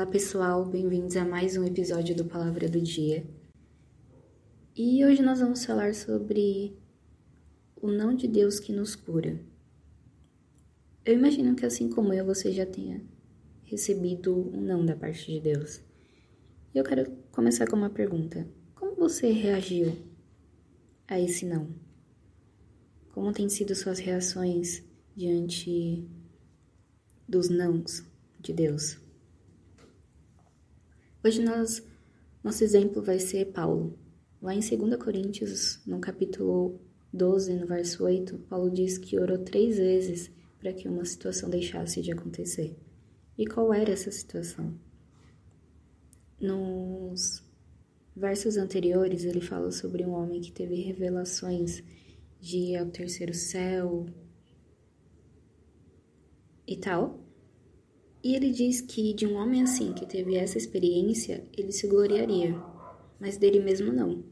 Olá pessoal, bem-vindos a mais um episódio do Palavra do Dia. E hoje nós vamos falar sobre o não de Deus que nos cura. Eu imagino que assim como eu, você já tenha recebido um não da parte de Deus. E eu quero começar com uma pergunta: Como você reagiu a esse não? Como têm sido suas reações diante dos nãos de Deus? Hoje nós, nosso exemplo vai ser Paulo. Lá em 2 Coríntios, no capítulo 12, no verso 8, Paulo diz que orou três vezes para que uma situação deixasse de acontecer. E qual era essa situação? Nos versos anteriores, ele fala sobre um homem que teve revelações de ir ao terceiro céu e tal. E ele diz que de um homem assim, que teve essa experiência, ele se gloriaria, mas dele mesmo não.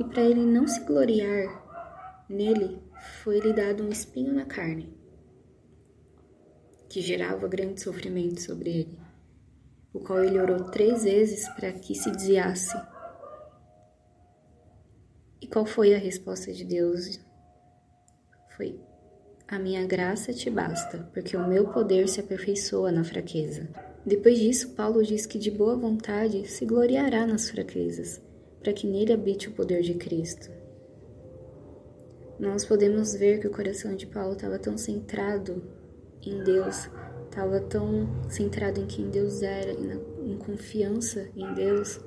E para ele não se gloriar nele, foi-lhe dado um espinho na carne, que gerava grande sofrimento sobre ele, o qual ele orou três vezes para que se desviasse. E qual foi a resposta de Deus? Foi a minha graça te basta, porque o meu poder se aperfeiçoa na fraqueza. Depois disso, Paulo diz que de boa vontade se gloriará nas fraquezas, para que nele habite o poder de Cristo. Nós podemos ver que o coração de Paulo estava tão centrado em Deus, estava tão centrado em quem Deus era, em confiança em Deus,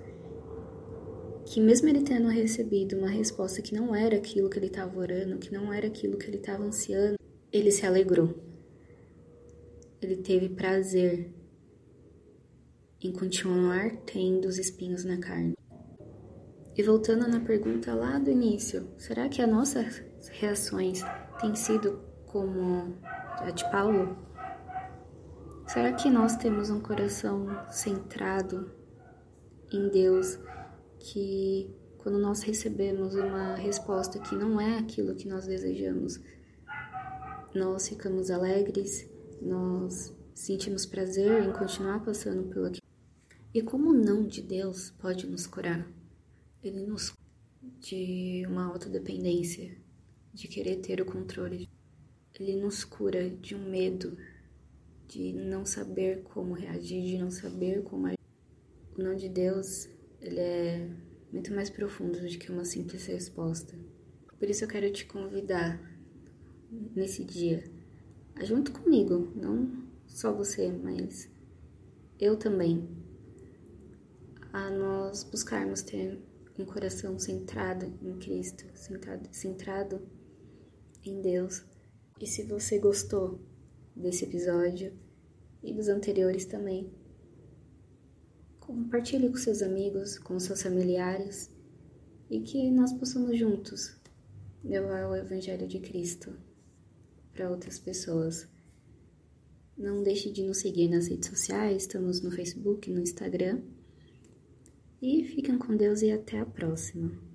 que mesmo ele tendo recebido uma resposta que não era aquilo que ele estava orando, que não era aquilo que ele estava ansiando, ele se alegrou. Ele teve prazer em continuar tendo os espinhos na carne. E voltando na pergunta lá do início, será que as nossas reações têm sido como a de Paulo? Será que nós temos um coração centrado em Deus que quando nós recebemos uma resposta que não é aquilo que nós desejamos, nós ficamos alegres, nós sentimos prazer em continuar passando pelo aquilo. E como o não de Deus pode nos curar? Ele nos de uma autodependência, de querer ter o controle. Ele nos cura de um medo, de não saber como reagir, de não saber como agir. O não de Deus, ele é muito mais profundo do que uma simples resposta. Por isso eu quero te convidar nesse dia, junto comigo, não só você, mas eu também, a nós buscarmos ter um coração centrado em Cristo, centrado, centrado em Deus. E se você gostou desse episódio e dos anteriores também, compartilhe com seus amigos, com seus familiares e que nós possamos juntos levar o Evangelho de Cristo para outras pessoas. Não deixe de nos seguir nas redes sociais, estamos no Facebook, no Instagram. E fiquem com Deus e até a próxima.